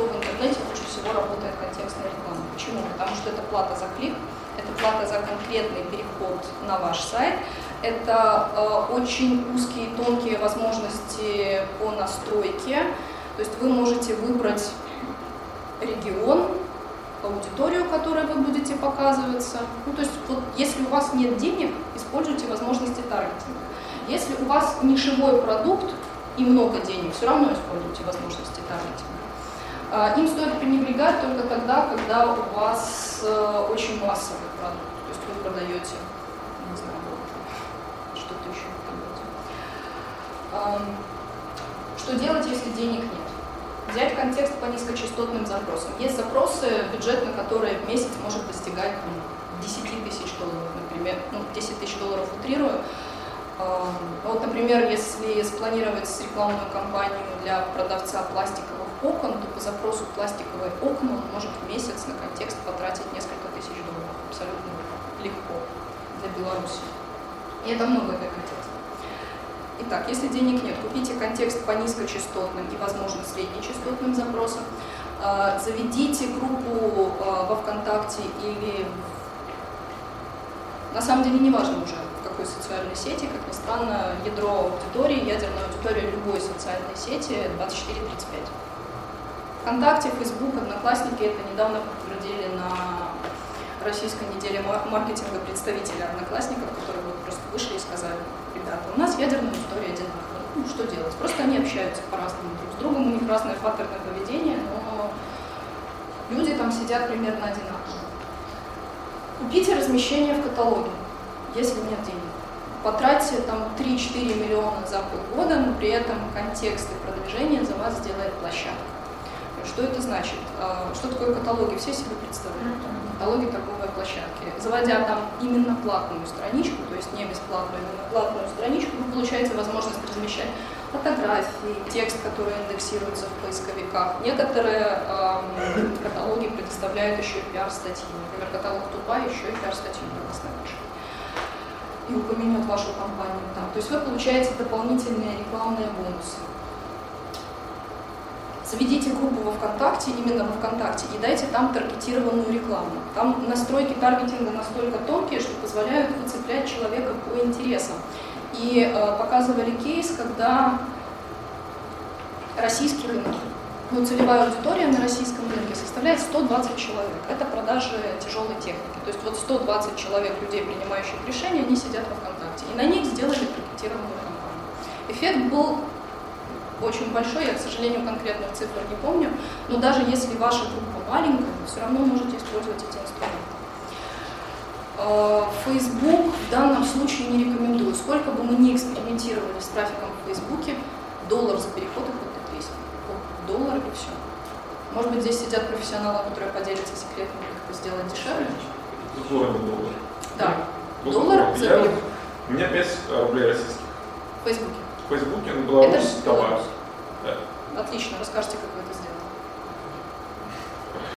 то в интернете лучше всего работает контекстная реклама. Почему? Потому что это плата за клик, это плата за конкретный переход на ваш сайт, это э, очень узкие тонкие возможности по настройке, то есть вы можете выбрать регион, аудиторию, которой вы будете показываться. Ну, то есть вот если у вас нет денег, используйте возможности таргетинга. Если у вас нишевой продукт и много денег, все равно используйте возможности таргетинга. А, им стоит пренебрегать только тогда, когда у вас э, очень массовый продукт. То есть вы продаете, не знаю, что-то еще продаете. Что делать, если денег нет? Взять контекст по низкочастотным запросам. Есть запросы, бюджет на которые в месяц может достигать ну, 10 тысяч долларов, например, ну, 10 тысяч долларов утрирую. Вот, например, если спланировать рекламную кампанию для продавца пластиковых окон, запросу пластиковые окна он может в месяц на контекст потратить несколько тысяч долларов. Абсолютно легко для Беларуси. И это много для контекста. Итак, если денег нет, купите контекст по низкочастотным и, возможно, среднечастотным запросам. А, заведите группу а, во ВКонтакте или на самом деле не важно уже, в какой социальной сети, как ни странно, ядро аудитории, ядерная аудитория любой социальной сети 24-35. ВКонтакте, Фейсбук, Одноклассники это недавно подтвердили на российской неделе маркетинга представители Одноклассников, которые вот просто вышли и сказали, ребята, у нас ядерная аудитория одинаковая. Ну, что делать? Просто они общаются по-разному друг с другом, у них разное паттерны поведения, но люди там сидят примерно одинаково. Купите размещение в каталоге, если нет денег. Потратьте там 3-4 миллиона за полгода, но при этом контекст и продвижение за вас сделает площадка. Что это значит? А, что такое каталоги? Все себе представляют. Каталоги торговой площадки. Заводя там именно платную страничку, то есть не бесплатную, именно платную страничку, вы получаете возможность размещать фотографии, текст, который индексируется в поисковиках. Некоторые эм, каталоги предоставляют еще и пиар-статьи. Например, каталог Тупа еще и пиар-статью для вас напишет. И упомянет вашу компанию там. То есть вы получаете дополнительные рекламные бонусы. Заведите группу во ВКонтакте, именно во ВКонтакте, и дайте там таргетированную рекламу. Там настройки таргетинга настолько тонкие, что позволяют выцеплять человека по интересам. И э, показывали кейс, когда российский рынок, ну, целевая аудитория на российском рынке составляет 120 человек. Это продажи тяжелой техники. То есть вот 120 человек, людей, принимающих решения, они сидят во ВКонтакте. И на них сделали таргетированную кампанию. Эффект был очень большой, я, к сожалению, конкретных цифр не помню, но даже если ваша группа маленькая, вы все равно можете использовать эти инструменты. Э, Facebook в данном случае не рекомендую. Сколько бы мы ни экспериментировали с трафиком в Фейсбуке, доллар за переход и хоть 200. Доллар и все. Может быть, здесь сидят профессионалы, которые поделятся секретами, как это сделать дешевле? Доллар доллар. Да. Доллар за переход. У меня 5 рублей российских. В Фейсбуке. В Фейсбуке на Беларусь товар. Да. Отлично, расскажите, как вы это сделали.